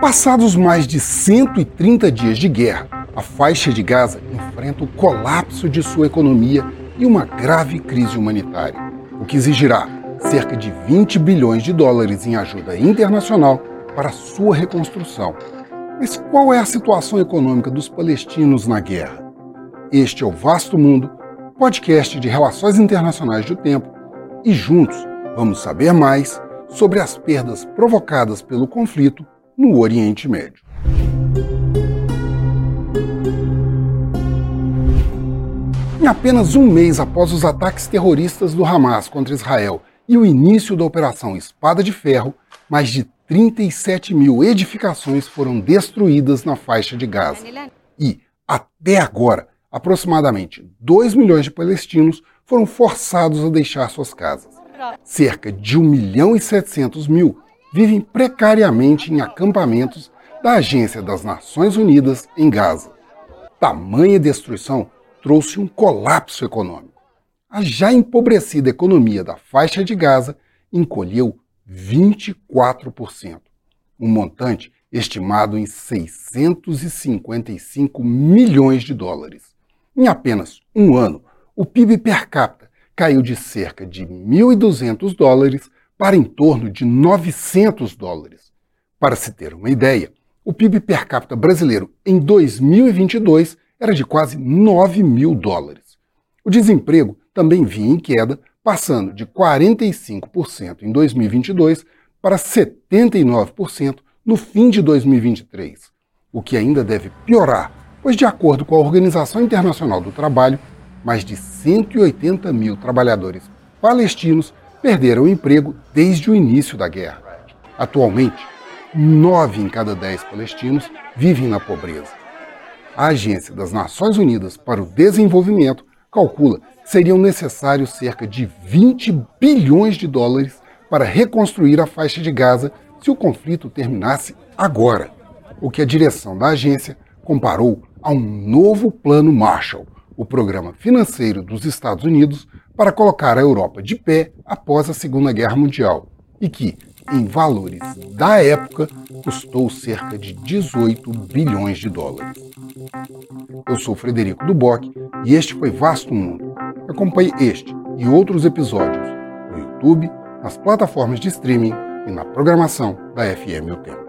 Passados mais de 130 dias de guerra, a faixa de Gaza enfrenta o colapso de sua economia e uma grave crise humanitária, o que exigirá cerca de 20 bilhões de dólares em ajuda internacional para sua reconstrução. Mas qual é a situação econômica dos palestinos na guerra? Este é o Vasto Mundo, podcast de relações internacionais do tempo, e juntos vamos saber mais sobre as perdas provocadas pelo conflito no Oriente Médio. Em apenas um mês após os ataques terroristas do Hamas contra Israel e o início da Operação Espada de Ferro, mais de 37 mil edificações foram destruídas na faixa de Gaza. E, até agora, aproximadamente 2 milhões de palestinos foram forçados a deixar suas casas. Cerca de 1 milhão e 700 mil vivem precariamente em acampamentos da Agência das Nações Unidas em Gaza. Tamanha destruição trouxe um colapso econômico. A já empobrecida economia da faixa de Gaza encolheu 24%, um montante estimado em 655 milhões de dólares. Em apenas um ano, o PIB per capita caiu de cerca de 1.200 dólares para em torno de 900 dólares. Para se ter uma ideia, o PIB per capita brasileiro em 2022 era de quase 9 mil dólares. O desemprego também vinha em queda, passando de 45% em 2022 para 79% no fim de 2023, o que ainda deve piorar, pois, de acordo com a Organização Internacional do Trabalho, mais de 180 mil trabalhadores palestinos perderam o emprego desde o início da guerra. Atualmente, nove em cada dez palestinos vivem na pobreza. A Agência das Nações Unidas para o Desenvolvimento calcula que seriam necessários cerca de 20 bilhões de dólares para reconstruir a faixa de Gaza se o conflito terminasse agora, o que a direção da agência comparou a um novo Plano Marshall, o programa financeiro dos Estados Unidos para colocar a Europa de pé após a Segunda Guerra Mundial e que, em valores da época, custou cerca de 18 bilhões de dólares. Eu sou Frederico Duboc e este foi Vasto Mundo. Acompanhe este e outros episódios no YouTube, nas plataformas de streaming e na programação da FM O Tempo.